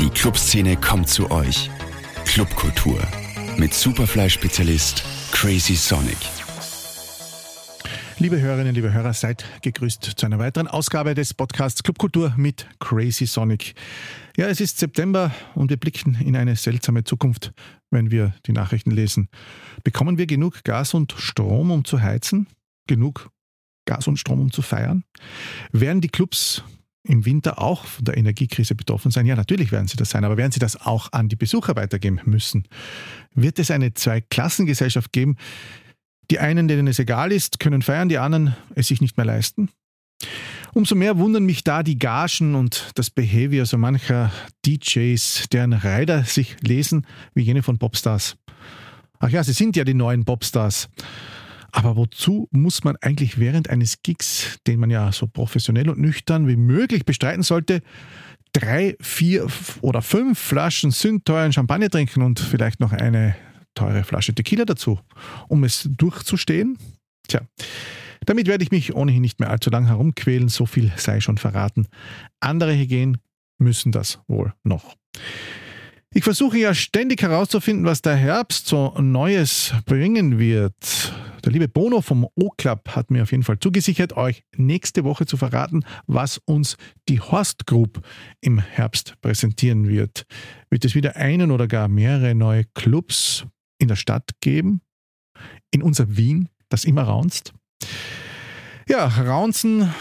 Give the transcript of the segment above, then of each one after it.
Die Clubszene kommt zu euch. Clubkultur mit Superfly-Spezialist Crazy Sonic. Liebe Hörerinnen, liebe Hörer, seid gegrüßt zu einer weiteren Ausgabe des Podcasts Clubkultur mit Crazy Sonic. Ja, es ist September und wir blicken in eine seltsame Zukunft, wenn wir die Nachrichten lesen. Bekommen wir genug Gas und Strom, um zu heizen? Genug Gas und Strom, um zu feiern? Werden die Clubs im Winter auch von der Energiekrise betroffen sein? Ja, natürlich werden sie das sein, aber werden sie das auch an die Besucher weitergeben müssen? Wird es eine Zweiklassengesellschaft geben? Die einen, denen es egal ist, können feiern, die anderen es sich nicht mehr leisten? Umso mehr wundern mich da die Gagen und das Behavior so mancher DJs, deren Rider sich lesen wie jene von Popstars. Ach ja, sie sind ja die neuen Popstars. Aber wozu muss man eigentlich während eines Gigs, den man ja so professionell und nüchtern wie möglich bestreiten sollte, drei, vier oder fünf Flaschen sündteuren Champagner trinken und vielleicht noch eine teure Flasche Tequila dazu, um es durchzustehen? Tja, damit werde ich mich ohnehin nicht mehr allzu lang herumquälen, so viel sei schon verraten. Andere Hygienen müssen das wohl noch. Ich versuche ja ständig herauszufinden, was der Herbst so Neues bringen wird. Der liebe Bono vom O-Club hat mir auf jeden Fall zugesichert, euch nächste Woche zu verraten, was uns die Horst Group im Herbst präsentieren wird. Wird es wieder einen oder gar mehrere neue Clubs in der Stadt geben? In unser Wien, das immer raunzt? Ja, raunzen,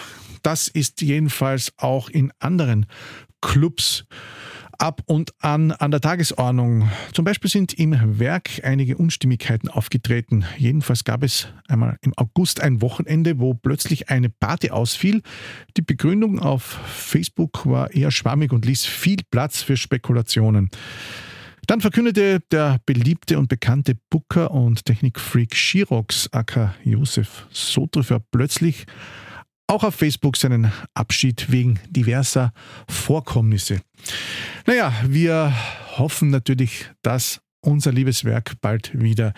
das ist jedenfalls auch in anderen Clubs ab und an an der Tagesordnung. Zum Beispiel sind im Werk einige Unstimmigkeiten aufgetreten. Jedenfalls gab es einmal im August ein Wochenende, wo plötzlich eine Party ausfiel. Die Begründung auf Facebook war eher schwammig und ließ viel Platz für Spekulationen. Dann verkündete der beliebte und bekannte Booker und Technikfreak Shirox aka Josef Sotriffer plötzlich auch auf Facebook seinen Abschied wegen diverser Vorkommnisse. Naja, wir hoffen natürlich, dass unser liebes Werk bald wieder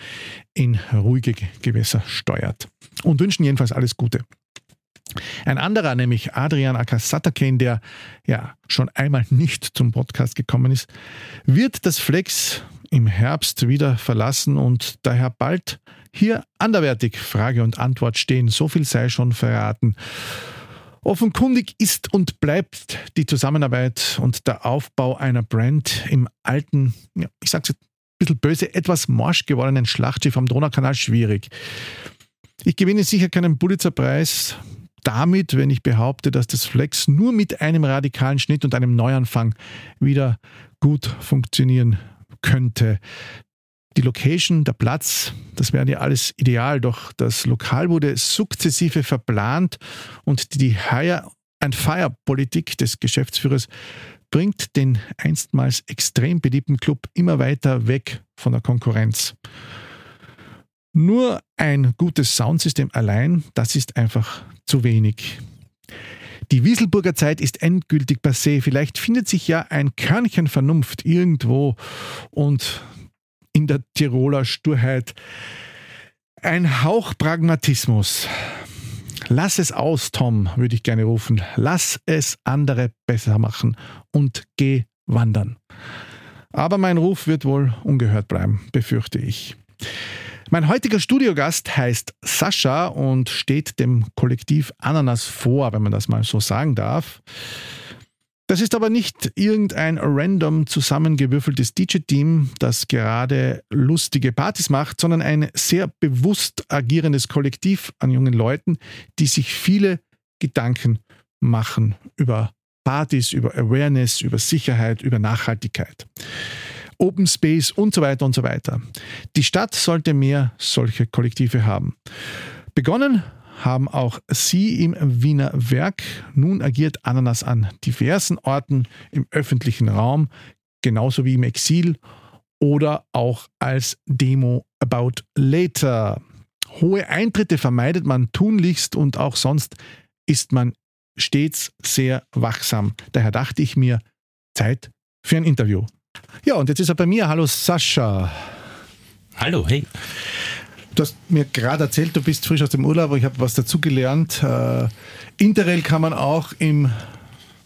in ruhige Gewässer steuert und wünschen jedenfalls alles Gute. Ein anderer, nämlich Adrian Akasataken, der ja schon einmal nicht zum Podcast gekommen ist, wird das Flex im Herbst wieder verlassen und daher bald hier anderwertig Frage und Antwort stehen. So viel sei schon verraten. Offenkundig ist und bleibt die Zusammenarbeit und der Aufbau einer Brand im alten, ja, ich sag's jetzt ein bisschen böse, etwas morsch gewordenen Schlachtschiff am Donaukanal schwierig. Ich gewinne sicher keinen Pulitzerpreis damit, wenn ich behaupte, dass das Flex nur mit einem radikalen Schnitt und einem Neuanfang wieder gut funktionieren könnte. Die Location, der Platz, das wäre ja alles ideal, doch das Lokal wurde sukzessive verplant und die Hire-and-Fire-Politik des Geschäftsführers bringt den einstmals extrem beliebten Club immer weiter weg von der Konkurrenz. Nur ein gutes Soundsystem allein, das ist einfach zu wenig. Die Wieselburger Zeit ist endgültig passé. Vielleicht findet sich ja ein Körnchen Vernunft irgendwo und in der Tiroler Sturheit. Ein Hauch Pragmatismus. Lass es aus, Tom, würde ich gerne rufen. Lass es andere besser machen und geh wandern. Aber mein Ruf wird wohl ungehört bleiben, befürchte ich. Mein heutiger Studiogast heißt Sascha und steht dem Kollektiv Ananas vor, wenn man das mal so sagen darf. Das ist aber nicht irgendein random zusammengewürfeltes DJ-Team, das gerade lustige Partys macht, sondern ein sehr bewusst agierendes Kollektiv an jungen Leuten, die sich viele Gedanken machen über Partys, über Awareness, über Sicherheit, über Nachhaltigkeit. Open Space und so weiter und so weiter. Die Stadt sollte mehr solche Kollektive haben. Begonnen haben auch sie im Wiener Werk. Nun agiert Ananas an diversen Orten im öffentlichen Raum, genauso wie im Exil oder auch als Demo About Later. Hohe Eintritte vermeidet man tunlichst und auch sonst ist man stets sehr wachsam. Daher dachte ich mir, Zeit für ein Interview. Ja, und jetzt ist er bei mir. Hallo Sascha. Hallo, hey. Du hast mir gerade erzählt, du bist frisch aus dem Urlaub, ich habe was dazugelernt. Äh, Interrail kann man auch im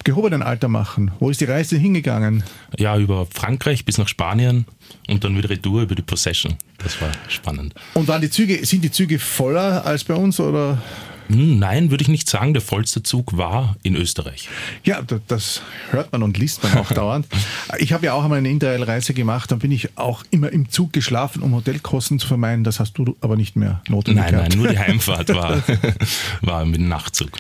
gehobenen Alter machen? Wo ist die Reise hingegangen? Ja, über Frankreich bis nach Spanien und dann wieder Retour über die Possession. Das war spannend. Und waren die Züge, sind die Züge voller als bei uns oder? Hm, nein, würde ich nicht sagen. Der vollste Zug war in Österreich. Ja, das hört man und liest man auch dauernd. Ich habe ja auch einmal eine Interrail-Reise gemacht, dann bin ich auch immer im Zug geschlafen, um Hotelkosten zu vermeiden. Das hast du aber nicht mehr notwendig Nein, gehabt. nein, nur die Heimfahrt war, war mit dem Nachtzug.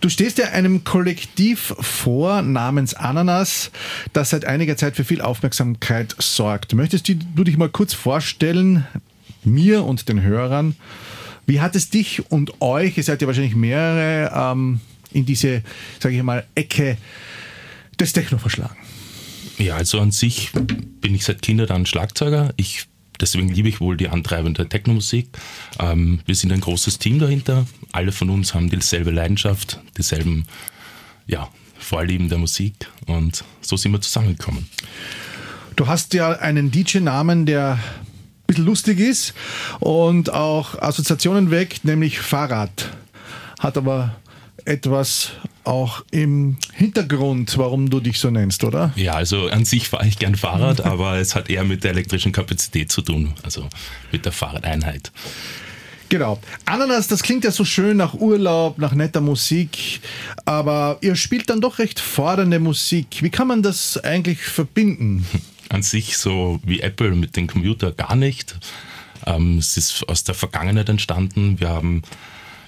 Du stehst ja einem Kollektiv vor namens Ananas, das seit einiger Zeit für viel Aufmerksamkeit sorgt. Möchtest du dich mal kurz vorstellen, mir und den Hörern, wie hat es dich und euch, ihr seid ja wahrscheinlich mehrere, ähm, in diese, sage ich mal, Ecke des Techno verschlagen? Ja, also an sich bin ich seit Kindern Schlagzeuger. Ich, deswegen liebe ich wohl die antreibende Technomusik. Ähm, wir sind ein großes Team dahinter. Alle von uns haben dieselbe Leidenschaft, dieselben ja, Vorlieben der Musik und so sind wir zusammengekommen. Du hast ja einen DJ-Namen, der bisschen lustig ist und auch Assoziationen weckt, nämlich Fahrrad. Hat aber etwas auch im Hintergrund, warum du dich so nennst, oder? Ja, also an sich fahre ich gern Fahrrad, aber es hat eher mit der elektrischen Kapazität zu tun, also mit der Fahrradeinheit. Genau. Ananas, das klingt ja so schön nach Urlaub, nach netter Musik, aber ihr spielt dann doch recht fordernde Musik. Wie kann man das eigentlich verbinden? an sich so wie Apple mit dem Computer gar nicht. Ähm, es ist aus der Vergangenheit entstanden. Wir haben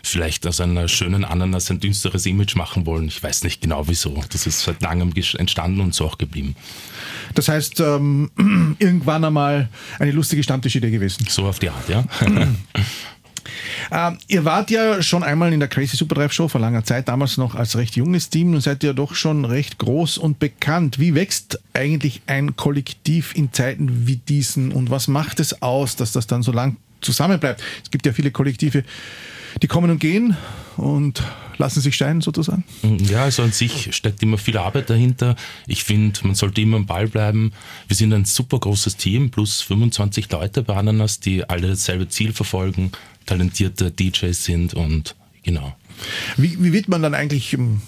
vielleicht aus einer schönen Ananas ein düsteres Image machen wollen. Ich weiß nicht genau wieso. Das ist seit langem entstanden und so auch geblieben. Das heißt, ähm, irgendwann einmal eine lustige Stammtischidee gewesen. So auf die Art, ja. Ähm, ihr wart ja schon einmal in der Crazy Super Drive Show vor langer Zeit, damals noch als recht junges Team und seid ja doch schon recht groß und bekannt. Wie wächst eigentlich ein Kollektiv in Zeiten wie diesen und was macht es aus, dass das dann so lang zusammenbleibt? Es gibt ja viele Kollektive, die kommen und gehen und lassen sich scheinen sozusagen? Ja, also an sich steckt immer viel Arbeit dahinter. Ich finde, man sollte immer am Ball bleiben. Wir sind ein super großes Team, plus 25 Leute bei Ananas, die alle dasselbe Ziel verfolgen, talentierte DJs sind und genau. Wie, wie wird man dann eigentlich ähm,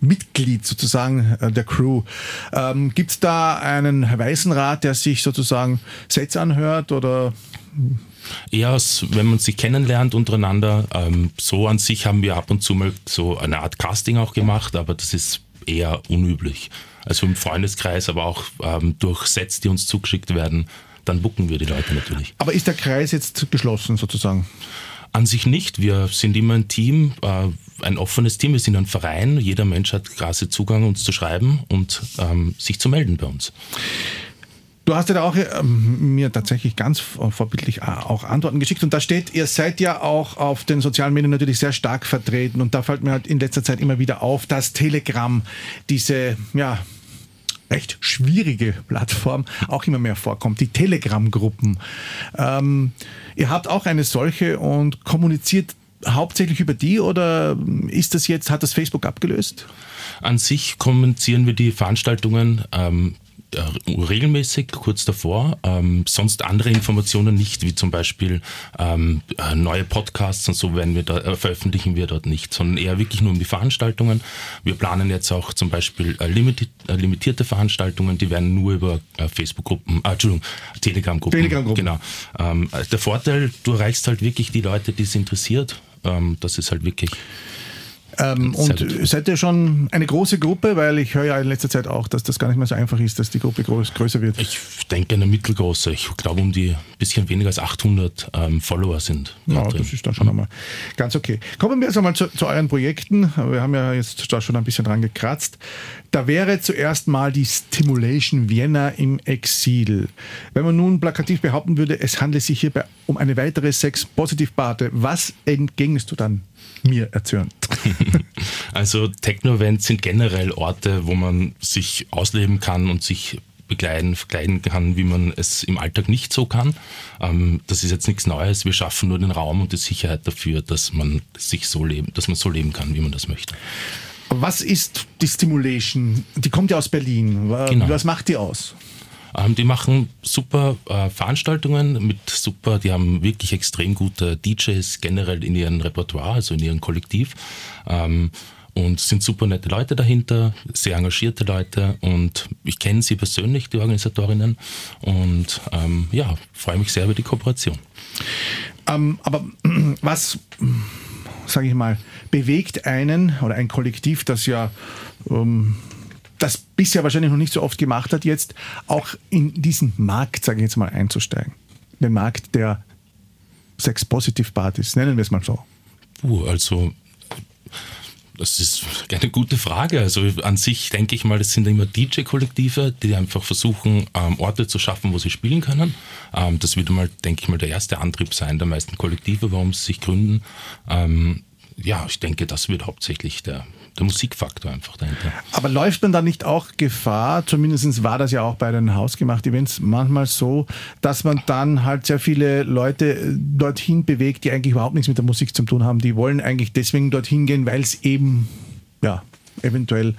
Mitglied sozusagen äh, der Crew. Ähm, Gibt es da einen weißen Rat, der sich sozusagen Sets anhört oder? Eher, wenn man sich kennenlernt untereinander. Ähm, so an sich haben wir ab und zu mal so eine Art Casting auch gemacht, aber das ist eher unüblich. Also im Freundeskreis, aber auch ähm, durch Sets, die uns zugeschickt werden, dann bucken wir die Leute natürlich. Aber ist der Kreis jetzt geschlossen sozusagen? An sich nicht. Wir sind immer ein Team, äh, ein offenes Team. Wir sind ein Verein. Jeder Mensch hat quasi Zugang, uns zu schreiben und ähm, sich zu melden bei uns. Du hast ja da auch ähm, mir tatsächlich ganz vorbildlich äh, auch Antworten geschickt und da steht, ihr seid ja auch auf den sozialen Medien natürlich sehr stark vertreten und da fällt mir halt in letzter Zeit immer wieder auf, dass Telegram diese, ja, recht schwierige Plattform auch immer mehr vorkommt, die Telegram-Gruppen. Ähm, ihr habt auch eine solche und kommuniziert hauptsächlich über die oder ist das jetzt, hat das Facebook abgelöst? An sich kommunizieren wir die Veranstaltungen ähm, äh, regelmäßig, kurz davor. Ähm, sonst andere Informationen nicht, wie zum Beispiel ähm, äh, neue Podcasts und so werden wir da, äh, veröffentlichen wir dort nicht, sondern eher wirklich nur um die Veranstaltungen. Wir planen jetzt auch zum Beispiel äh, limiti äh, limitierte Veranstaltungen, die werden nur über äh, Facebook-Gruppen, äh, Entschuldigung, Telegram-Gruppen. Telegram-Gruppen. Genau. Ähm, der Vorteil, du erreichst halt wirklich die Leute, die es interessiert. Ähm, das ist halt wirklich ähm, und gut. seid ihr schon eine große Gruppe? Weil ich höre ja in letzter Zeit auch, dass das gar nicht mehr so einfach ist, dass die Gruppe groß, größer wird. Ich denke eine mittelgroße. Ich glaube um die bisschen weniger als 800 ähm, Follower sind. Ja, drin. das ist dann schon einmal ganz okay. Kommen wir jetzt einmal zu, zu, euren Projekten. Wir haben ja jetzt da schon ein bisschen dran gekratzt. Da wäre zuerst mal die Stimulation Vienna im Exil. Wenn man nun plakativ behaupten würde, es handle sich hierbei um eine weitere Sex-Positiv-Barte, was entgegnest du dann? Mir erzählen. Also Techno-Events sind generell Orte, wo man sich ausleben kann und sich begleiten, verkleiden kann, wie man es im Alltag nicht so kann. Ähm, das ist jetzt nichts Neues. Wir schaffen nur den Raum und die Sicherheit dafür, dass man sich so leben, dass man so leben kann, wie man das möchte. Was ist die Stimulation? Die kommt ja aus Berlin. Genau. Was macht die aus? Ähm, die machen super äh, Veranstaltungen mit super, die haben wirklich extrem gute DJs generell in ihrem Repertoire, also in ihrem Kollektiv. Ähm, und sind super nette Leute dahinter, sehr engagierte Leute und ich kenne sie persönlich, die Organisatorinnen und ähm, ja, freue mich sehr über die Kooperation. Ähm, aber was, sage ich mal, bewegt einen oder ein Kollektiv, das ja ähm, das bisher wahrscheinlich noch nicht so oft gemacht hat, jetzt auch in diesen Markt, sage ich jetzt mal, einzusteigen? Den Markt der Sex-Positive-Partys, nennen wir es mal so. Uh, also das ist eine gute Frage. Also an sich denke ich mal, das sind immer DJ-Kollektive, die einfach versuchen, ähm, Orte zu schaffen, wo sie spielen können. Ähm, das wird mal, denke ich mal, der erste Antrieb sein der meisten Kollektive, warum sie sich gründen. Ähm, ja, ich denke, das wird hauptsächlich der, der Musikfaktor einfach dahinter. Aber läuft man da nicht auch Gefahr, zumindest war das ja auch bei den Hausgemacht-Events manchmal so, dass man dann halt sehr viele Leute äh, dorthin bewegt, die eigentlich überhaupt nichts mit der Musik zu tun haben. Die wollen eigentlich deswegen dorthin gehen, weil es eben ja, eventuell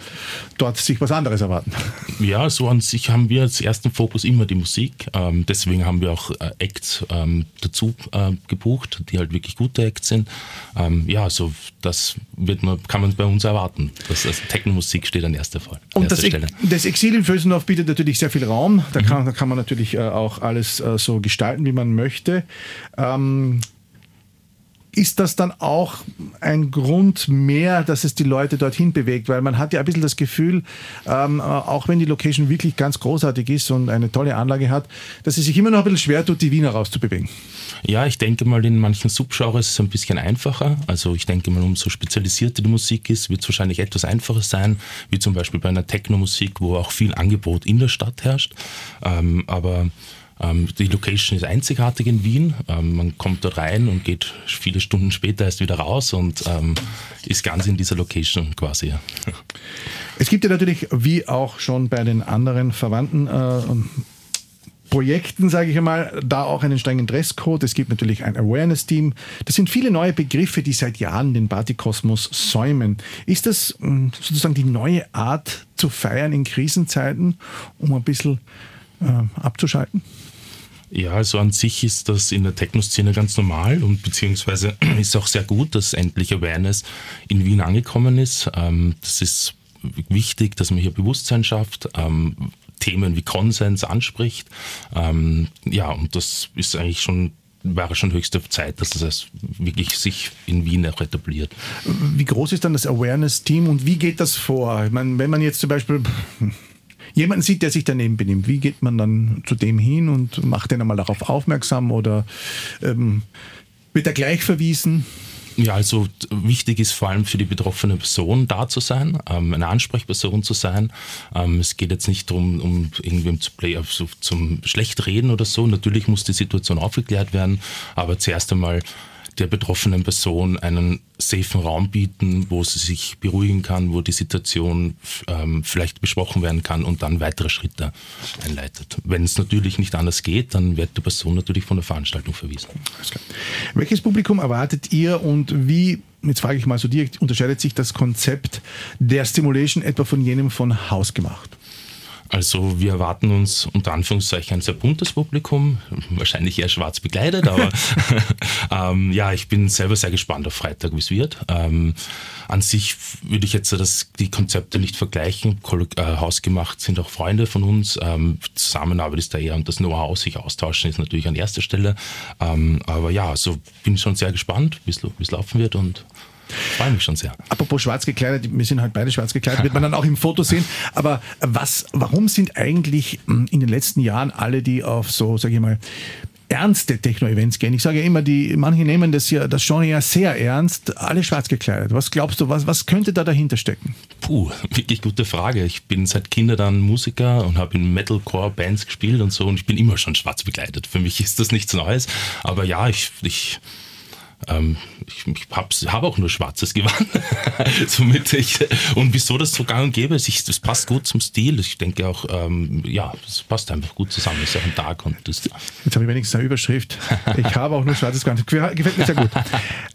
dort sich was anderes erwarten. Ja, so an sich haben wir als ersten Fokus immer die Musik. Ähm, deswegen haben wir auch äh, Acts ähm, dazu äh, gebucht, die halt wirklich gute Acts sind. Ähm, ja, so das wird man, kann man bei uns erwarten. Das, das Techno-Musik steht an erster, Fall, Und das, Stelle. das Exil in Vösendorf bietet natürlich sehr viel Raum. Da, mhm. kann, da kann man natürlich äh, auch alles äh, so gestalten, wie man möchte. Ist das dann auch ein Grund mehr, dass es die Leute dorthin bewegt? Weil man hat ja ein bisschen das Gefühl, ähm, auch wenn die Location wirklich ganz großartig ist und eine tolle Anlage hat, dass es sich immer noch ein bisschen schwer tut, die Wiener rauszubewegen. Ja, ich denke mal, in manchen Subgenres ist es ein bisschen einfacher. Also ich denke mal, umso spezialisierter die Musik ist, wird es wahrscheinlich etwas einfacher sein, wie zum Beispiel bei einer Techno-Musik, wo auch viel Angebot in der Stadt herrscht. Ähm, aber die Location ist einzigartig in Wien. Ähm, man kommt dort rein und geht viele Stunden später erst wieder raus und ähm, ist ganz in dieser Location quasi. Es gibt ja natürlich, wie auch schon bei den anderen verwandten äh, Projekten, sage ich einmal, da auch einen strengen Dresscode. Es gibt natürlich ein Awareness-Team. Das sind viele neue Begriffe, die seit Jahren den Partykosmos säumen. Ist das ähm, sozusagen die neue Art zu feiern in Krisenzeiten, um ein bisschen äh, abzuschalten? Ja, also an sich ist das in der Techno-Szene ganz normal und beziehungsweise ist auch sehr gut, dass endlich Awareness in Wien angekommen ist. Ähm, das ist wichtig, dass man hier Bewusstsein schafft, ähm, Themen wie Konsens anspricht. Ähm, ja, und das ist eigentlich schon war schon höchste Zeit, dass das wirklich sich in Wien auch etabliert. Wie groß ist dann das Awareness-Team und wie geht das vor? Ich meine, wenn man jetzt zum Beispiel jemanden sieht, der sich daneben benimmt, wie geht man dann zu dem hin und macht den einmal darauf aufmerksam oder ähm, wird er gleich verwiesen? Ja, also wichtig ist vor allem für die betroffene Person da zu sein, ähm, eine Ansprechperson zu sein. Ähm, es geht jetzt nicht darum, um irgendwem zu play, also zum Schlechtreden oder so. Natürlich muss die Situation aufgeklärt werden, aber zuerst einmal der betroffenen Person einen safen Raum bieten, wo sie sich beruhigen kann, wo die Situation ähm, vielleicht besprochen werden kann und dann weitere Schritte einleitet. Wenn es natürlich nicht anders geht, dann wird die Person natürlich von der Veranstaltung verwiesen. Welches Publikum erwartet ihr und wie, jetzt frage ich mal so direkt, unterscheidet sich das Konzept der Stimulation etwa von jenem von Hausgemacht? Also wir erwarten uns unter Anführungszeichen ein sehr buntes Publikum, wahrscheinlich eher schwarz begleitet, aber ähm, ja, ich bin selber sehr gespannt auf Freitag, wie es wird. Ähm, an sich würde ich jetzt das, die Konzepte nicht vergleichen. Äh, hausgemacht sind auch Freunde von uns. Ähm, Zusammenarbeit ist da eher und das Know-how, sich austauschen, ist natürlich an erster Stelle. Ähm, aber ja, also bin schon sehr gespannt, wie es laufen wird und Freue mich schon sehr. Apropos schwarz gekleidet, wir sind halt beide schwarz gekleidet, wird man dann auch im Foto sehen. Aber was, warum sind eigentlich hm, in den letzten Jahren alle, die auf so, sage ich mal, ernste Techno-Events gehen. Ich sage ja immer, die, manche nehmen das ja, das Genre ja sehr ernst, alle schwarz gekleidet. Was glaubst du, was, was könnte da dahinter stecken? Puh, wirklich gute Frage. Ich bin seit Kindern Musiker und habe in Metalcore-Bands gespielt und so und ich bin immer schon schwarz bekleidet. Für mich ist das nichts Neues. Aber ja, ich, ich ähm, ich, ich habe hab auch nur schwarzes Gewand. Somit ich, und wieso das so gang und gäbe ist, ich, das passt gut zum Stil. Ich denke auch, ähm, ja, das passt einfach gut zusammen. Es ist auch ein Tag und das. Jetzt habe ich wenigstens eine Überschrift. Ich habe auch nur schwarzes Gewand. Gefällt mir sehr gut.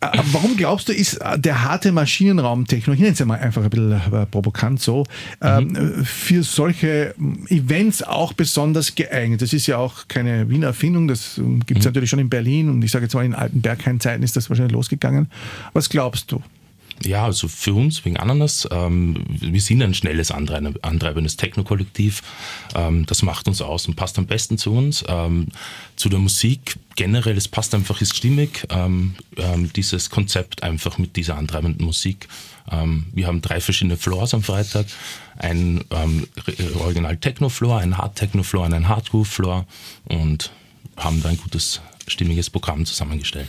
Äh, warum glaubst du, ist der harte Maschinenraumtechnik, ich nenne es ja mal einfach ein bisschen äh, provokant so, ähm, mhm. für solche Events auch besonders geeignet? Das ist ja auch keine Wiener Erfindung, das gibt es mhm. natürlich schon in Berlin und ich sage jetzt mal in alten Berghain-Zeiten ist das wahrscheinlich losgegangen. Was glaubst du? Ja, also für uns wegen Ananas, ähm, wir sind ein schnelles, antreibendes Techno-Kollektiv. Ähm, das macht uns aus und passt am besten zu uns. Ähm, zu der Musik generell, es passt einfach, ist stimmig, ähm, ähm, dieses Konzept einfach mit dieser antreibenden Musik. Ähm, wir haben drei verschiedene Floors am Freitag. Ein Original Techno-Floor, ein Hard-Techno-Floor und ein Hard-Groove-Floor und haben da ein gutes, stimmiges Programm zusammengestellt.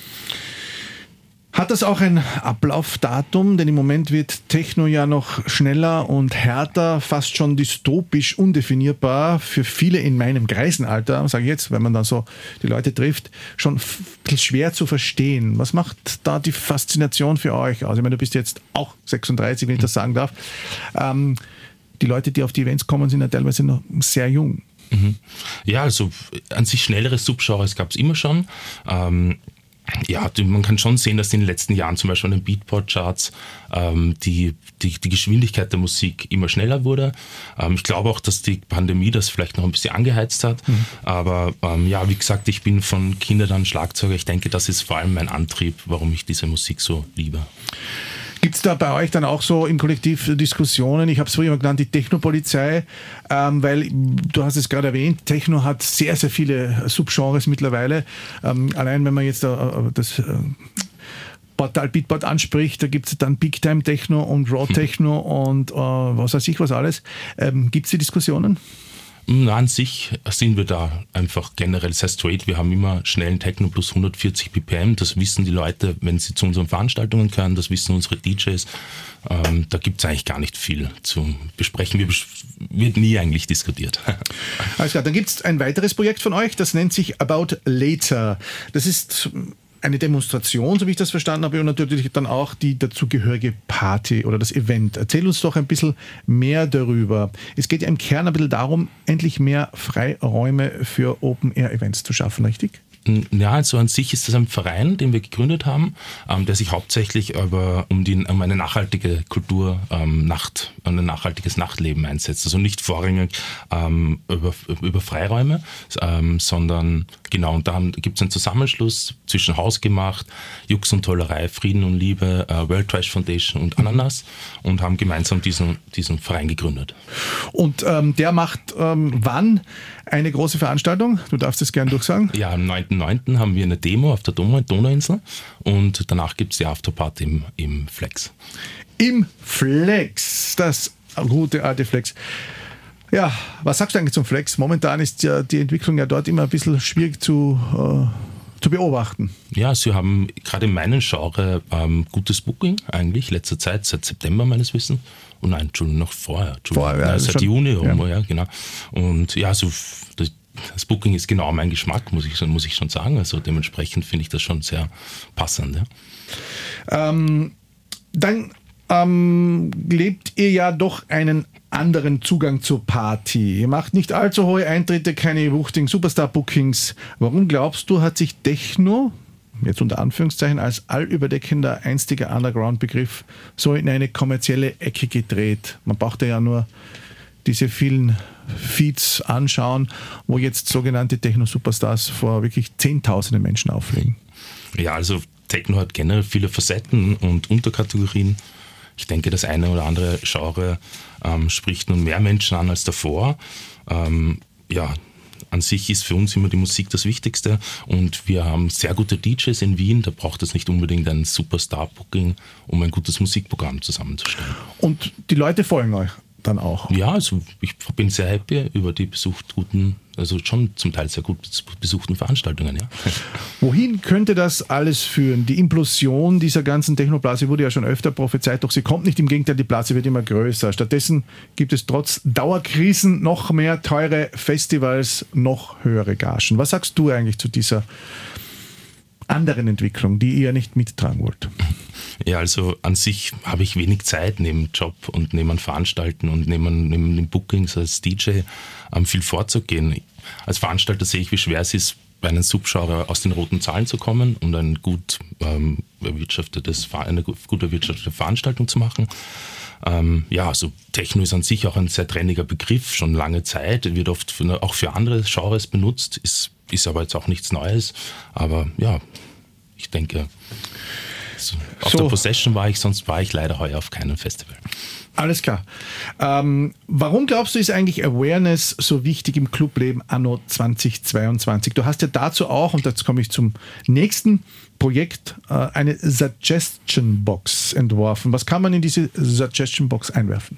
Hat das auch ein Ablaufdatum? Denn im Moment wird Techno ja noch schneller und härter, fast schon dystopisch undefinierbar. Für viele in meinem Greisenalter, sage ich jetzt, wenn man dann so die Leute trifft, schon schwer zu verstehen. Was macht da die Faszination für euch aus? Ich meine, du bist jetzt auch 36, wenn ich das sagen darf. Ähm, die Leute, die auf die Events kommen, sind ja teilweise noch sehr jung. Mhm. Ja, also an sich schnellere Subgenres gab es immer schon. Ähm, ja, man kann schon sehen, dass in den letzten Jahren zum Beispiel an den Beatport-Charts ähm, die, die, die, Geschwindigkeit der Musik immer schneller wurde. Ähm, ich glaube auch, dass die Pandemie das vielleicht noch ein bisschen angeheizt hat. Mhm. Aber ähm, ja, wie gesagt, ich bin von Kindern an Schlagzeuger. Ich denke, das ist vor allem mein Antrieb, warum ich diese Musik so liebe. Gibt es da bei euch dann auch so im Kollektiv Diskussionen? Ich habe es früher genannt, die Technopolizei, ähm, weil du hast es gerade erwähnt, Techno hat sehr, sehr viele Subgenres mittlerweile. Ähm, allein wenn man jetzt äh, das äh, Portal Beatport anspricht, da gibt es dann Big Time Techno und Raw Techno und äh, was weiß ich was alles. Ähm, gibt es die Diskussionen? Na, an sich sind wir da einfach generell sehr straight. Wir haben immer schnellen Techno plus 140 BPM. Das wissen die Leute, wenn sie zu unseren Veranstaltungen können. Das wissen unsere DJs. Ähm, da gibt es eigentlich gar nicht viel zu besprechen. Wir wird nie eigentlich diskutiert. Alles klar, dann gibt es ein weiteres Projekt von euch, das nennt sich About Later. Das ist eine Demonstration, so wie ich das verstanden habe, und natürlich dann auch die dazugehörige Party oder das Event. Erzähl uns doch ein bisschen mehr darüber. Es geht ja im Kern ein bisschen darum, endlich mehr Freiräume für Open-Air-Events zu schaffen, richtig? Ja, also an sich ist das ein Verein, den wir gegründet haben, ähm, der sich hauptsächlich über, um, die, um eine nachhaltige Kultur, ähm, Nacht, ein nachhaltiges Nachtleben einsetzt. Also nicht vorrangig ähm, über, über Freiräume, ähm, sondern genau, und da gibt es einen Zusammenschluss zwischen Hausgemacht, Jux und Tollerei, Frieden und Liebe, äh, World Trash Foundation und Ananas und haben gemeinsam diesen, diesen Verein gegründet. Und ähm, der macht ähm, wann eine große Veranstaltung? Du darfst es gerne durchsagen. Ja, am 9.9. haben wir eine Demo auf der Donauinsel und danach gibt es die Afterparty im, im Flex. Im Flex, das gute alte Flex. Ja, was sagst du eigentlich zum Flex? Momentan ist ja die Entwicklung ja dort immer ein bisschen schwierig zu, äh, zu beobachten. Ja, sie haben gerade in meinem Genre ähm, gutes Booking eigentlich, letzter Zeit, seit September meines Wissens. Oh nein, Entschuldigung, noch vorher. Vorher, ja, seit Juni rum, ja. ja. genau. Und ja, so das, Booking ist genau mein Geschmack, muss ich, muss ich schon sagen. Also dementsprechend finde ich das schon sehr passend. Ja. Ähm, dann ähm, lebt ihr ja doch einen anderen Zugang zur Party. Ihr macht nicht allzu hohe Eintritte, keine wuchtigen Superstar-Bookings. Warum glaubst du, hat sich Techno jetzt unter Anführungszeichen als allüberdeckender, einstiger Underground-Begriff so in eine kommerzielle Ecke gedreht. Man brauchte ja nur diese vielen Feeds anschauen, wo jetzt sogenannte Techno-Superstars vor wirklich Zehntausenden Menschen auflegen. Ja, also Techno hat generell viele Facetten und Unterkategorien. Ich denke, das eine oder andere Genre ähm, spricht nun mehr Menschen an als davor. Ähm, ja, an sich ist für uns immer die Musik das Wichtigste und wir haben sehr gute DJs in Wien. Da braucht es nicht unbedingt ein Superstar-Booking, um ein gutes Musikprogramm zusammenzustellen. Und die Leute folgen euch dann auch? Ja, also ich bin sehr happy über die besucht guten also schon zum Teil sehr gut besuchten Veranstaltungen, ja. Wohin könnte das alles führen? Die Implosion dieser ganzen Technoblase wurde ja schon öfter prophezeit, doch sie kommt nicht. Im Gegenteil, die Blase wird immer größer. Stattdessen gibt es trotz Dauerkrisen noch mehr teure Festivals, noch höhere Gagen. Was sagst du eigentlich zu dieser anderen Entwicklung, die ihr nicht mittragen wollt? Ja, also an sich habe ich wenig Zeit neben Job und neben Veranstalten und neben, neben den Bookings als DJ ähm, viel vorzugehen. Als Veranstalter sehe ich, wie schwer es ist, bei einem Subgenre aus den roten Zahlen zu kommen und ein gut, ähm, erwirtschaftetes, eine gut erwirtschaftete Veranstaltung zu machen. Ähm, ja, also Techno ist an sich auch ein sehr trendiger Begriff, schon lange Zeit, wird oft für, auch für andere Genres benutzt, ist, ist aber jetzt auch nichts Neues. Aber ja, ich denke, Auf so. der Possession war ich, sonst war ich leider heuer auf keinem Festival. Alles klar. Ähm, warum glaubst du, ist eigentlich Awareness so wichtig im Clubleben anno 2022? Du hast ja dazu auch, und jetzt komme ich zum nächsten Projekt, äh, eine Suggestion Box entworfen. Was kann man in diese Suggestion Box einwerfen?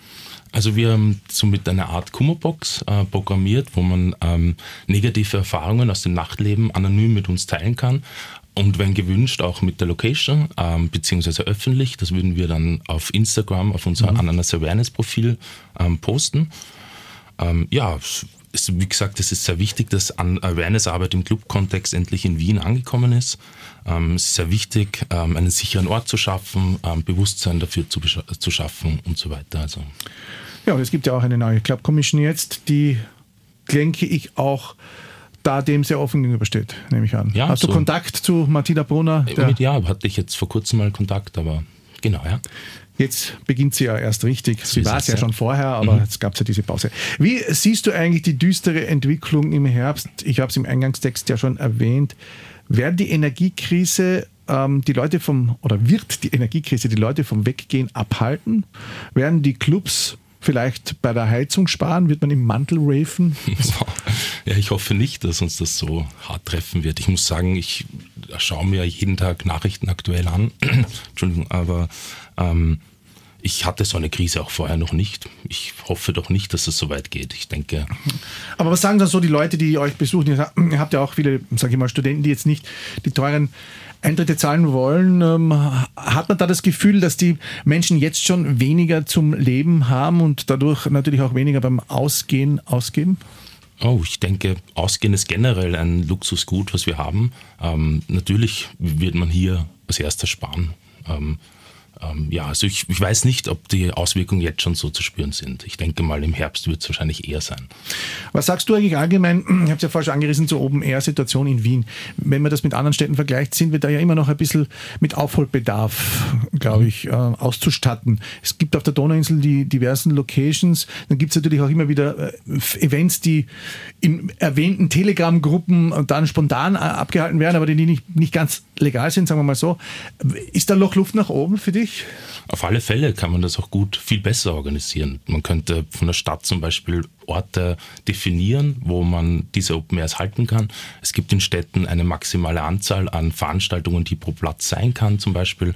Also wir haben so mit einer Art Kummerbox äh, programmiert, wo man ähm, negative Erfahrungen aus dem Nachtleben anonym mit uns teilen kann. Und wenn gewünscht, auch mit der Location, ähm, beziehungsweise öffentlich. Das würden wir dann auf Instagram, auf unser mhm. Ananas Awareness Profil ähm, posten. Ähm, ja, ist, wie gesagt, es ist sehr wichtig, dass Awareness-Arbeit im Club-Kontext endlich in Wien angekommen ist. Ähm, es ist sehr wichtig, ähm, einen sicheren Ort zu schaffen, ähm, Bewusstsein dafür zu, zu schaffen und so weiter. Also. Ja, und es gibt ja auch eine neue Club Commission jetzt, die, denke ich, auch da dem sehr offen gegenübersteht, nehme ich an. Ja, Hast so du Kontakt zu Martina Brunner? Mit, ja, hatte ich jetzt vor kurzem mal Kontakt, aber genau, ja. Jetzt beginnt sie ja erst richtig. Sie war es ja, schon vorher, aber mhm. jetzt gab es ja diese Pause. Wie siehst du eigentlich die düstere Entwicklung im Herbst? Ich habe es im Eingangstext ja schon erwähnt. Werden die Energiekrise ähm, die Leute vom, oder wird die Energiekrise die Leute vom Weggehen abhalten? Werden die Clubs vielleicht bei der Heizung sparen? Wird man im Mantel raven? Ja, ich hoffe nicht, dass uns das so hart treffen wird. Ich muss sagen, ich schaue mir jeden Tag Nachrichten aktuell an. Entschuldigung, aber ähm, ich hatte so eine Krise auch vorher noch nicht. Ich hoffe doch nicht, dass es so weit geht. Ich denke. Aber was sagen dann so die Leute, die euch besuchen? Ihr habt ja auch viele, sage ich mal, Studenten, die jetzt nicht die teuren Eintritte zahlen wollen. Ähm, hat man da das Gefühl, dass die Menschen jetzt schon weniger zum Leben haben und dadurch natürlich auch weniger beim Ausgehen ausgeben? Oh, ich denke, Ausgehen ist generell ein Luxusgut, was wir haben. Ähm, natürlich wird man hier als erstes sparen. Ähm, ähm, ja, also ich, ich, weiß nicht, ob die Auswirkungen jetzt schon so zu spüren sind. Ich denke mal, im Herbst wird es wahrscheinlich eher sein. Was sagst du eigentlich allgemein? Ich habe es ja vorher schon angerissen zur Open-Air-Situation in Wien. Wenn man das mit anderen Städten vergleicht, sind wir da ja immer noch ein bisschen mit Aufholbedarf, glaube ich, äh, auszustatten. Es gibt auf der Donauinsel die diversen Locations. Dann gibt es natürlich auch immer wieder äh, Events, die in erwähnten Telegram-Gruppen dann spontan äh, abgehalten werden, aber die nicht, nicht ganz legal sind, sagen wir mal so. Ist da noch Luft nach oben für dich? Auf alle Fälle kann man das auch gut viel besser organisieren. Man könnte von der Stadt zum Beispiel Orte definieren, wo man diese Open Airs halten kann. Es gibt in Städten eine maximale Anzahl an Veranstaltungen, die pro Platz sein kann, zum Beispiel.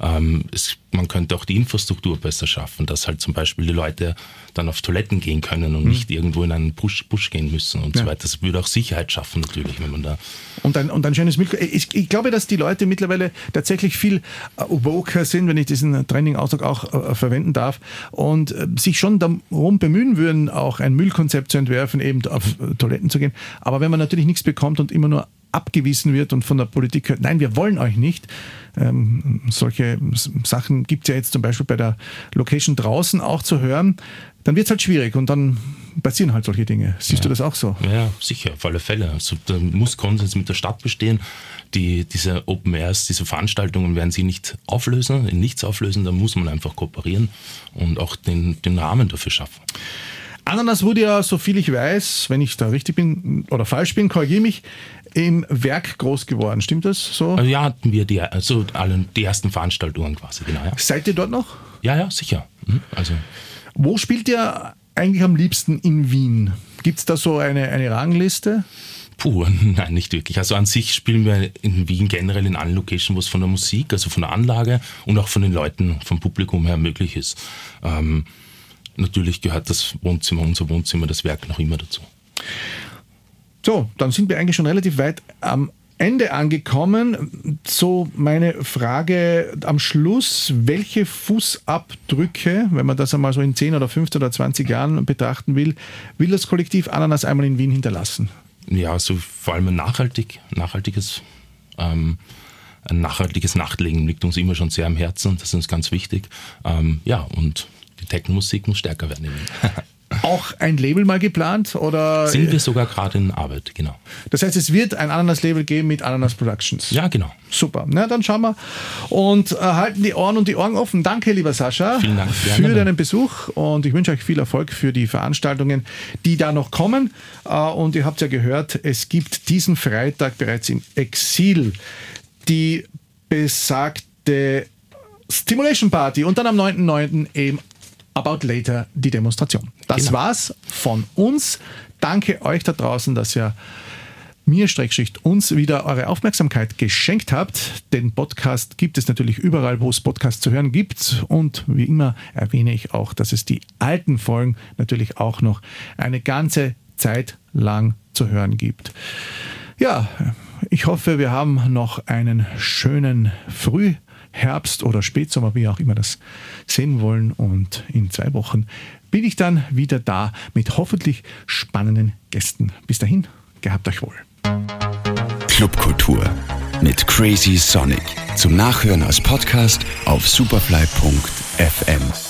Ähm, es, man könnte auch die Infrastruktur besser schaffen, dass halt zum Beispiel die Leute dann auf Toiletten gehen können und mhm. nicht irgendwo in einen Busch, Busch gehen müssen und ja. so weiter. Das würde auch Sicherheit schaffen natürlich, wenn man da... Und ein, und ein schönes Milch. Ich, ich glaube, dass die Leute mittlerweile tatsächlich viel äh, woker sind, wenn ich diesen Training-Ausdruck auch äh, verwenden darf, und äh, sich schon darum bemühen würden, auch ein ein Müllkonzept zu entwerfen, eben auf Toiletten zu gehen. Aber wenn man natürlich nichts bekommt und immer nur abgewiesen wird und von der Politik hört, nein, wir wollen euch nicht. Ähm, solche Sachen gibt es ja jetzt zum Beispiel bei der Location draußen auch zu hören. Dann wird es halt schwierig und dann passieren halt solche Dinge. Siehst ja. du das auch so? Ja, sicher, auf alle Fälle. Also, da muss Konsens mit der Stadt bestehen. Die, diese Open Airs, diese Veranstaltungen werden sie nicht auflösen, nichts auflösen. Da muss man einfach kooperieren und auch den, den Rahmen dafür schaffen. Ananas wurde ja, so viel ich weiß, wenn ich da richtig bin oder falsch bin, korrigiere mich, im Werk groß geworden. Stimmt das so? Also ja, hatten wir die, also alle, die ersten Veranstaltungen quasi, genau. Ja. Seid ihr dort noch? Ja, ja, sicher. Mhm. Also. Wo spielt ihr eigentlich am liebsten in Wien? Gibt es da so eine, eine Rangliste? Puh, nein, nicht wirklich. Also an sich spielen wir in Wien generell in allen Locations, wo es von der Musik, also von der Anlage und auch von den Leuten, vom Publikum her möglich ist. Ähm, natürlich gehört das Wohnzimmer, unser Wohnzimmer, das Werk noch immer dazu. So, dann sind wir eigentlich schon relativ weit am Ende angekommen. So meine Frage am Schluss, welche Fußabdrücke, wenn man das einmal so in 10 oder 15 oder 20 Jahren betrachten will, will das Kollektiv Ananas einmal in Wien hinterlassen? Ja, also vor allem ein nachhaltig, nachhaltiges, ähm, ein nachhaltiges Nachtlegen liegt uns immer schon sehr am Herzen, das ist uns ganz wichtig. Ähm, ja, und die Techno-Musik muss stärker werden. Auch ein Label mal geplant? Oder? Sind wir sogar gerade in Arbeit, genau. Das heißt, es wird ein Ananas-Label geben mit Ananas Productions. Ja, genau. Super. Na, dann schauen wir und äh, halten die Ohren und die Augen offen. Danke, lieber Sascha, Vielen Dank für deinen Besuch und ich wünsche euch viel Erfolg für die Veranstaltungen, die da noch kommen. Äh, und ihr habt ja gehört, es gibt diesen Freitag bereits im Exil die besagte Stimulation Party und dann am 9.9. eben About Later die Demonstration. Das genau. war's von uns. Danke euch da draußen, dass ihr mir, Streckschicht, uns wieder eure Aufmerksamkeit geschenkt habt. Den Podcast gibt es natürlich überall, wo es Podcasts zu hören gibt. Und wie immer erwähne ich auch, dass es die alten Folgen natürlich auch noch eine ganze Zeit lang zu hören gibt. Ja, ich hoffe, wir haben noch einen schönen Frühherbst oder Spätsommer, wie auch immer das sehen wollen. Und in zwei Wochen bin ich dann wieder da mit hoffentlich spannenden Gästen. Bis dahin, gehabt euch wohl. Clubkultur mit Crazy Sonic. Zum Nachhören als Podcast auf superfly.fm.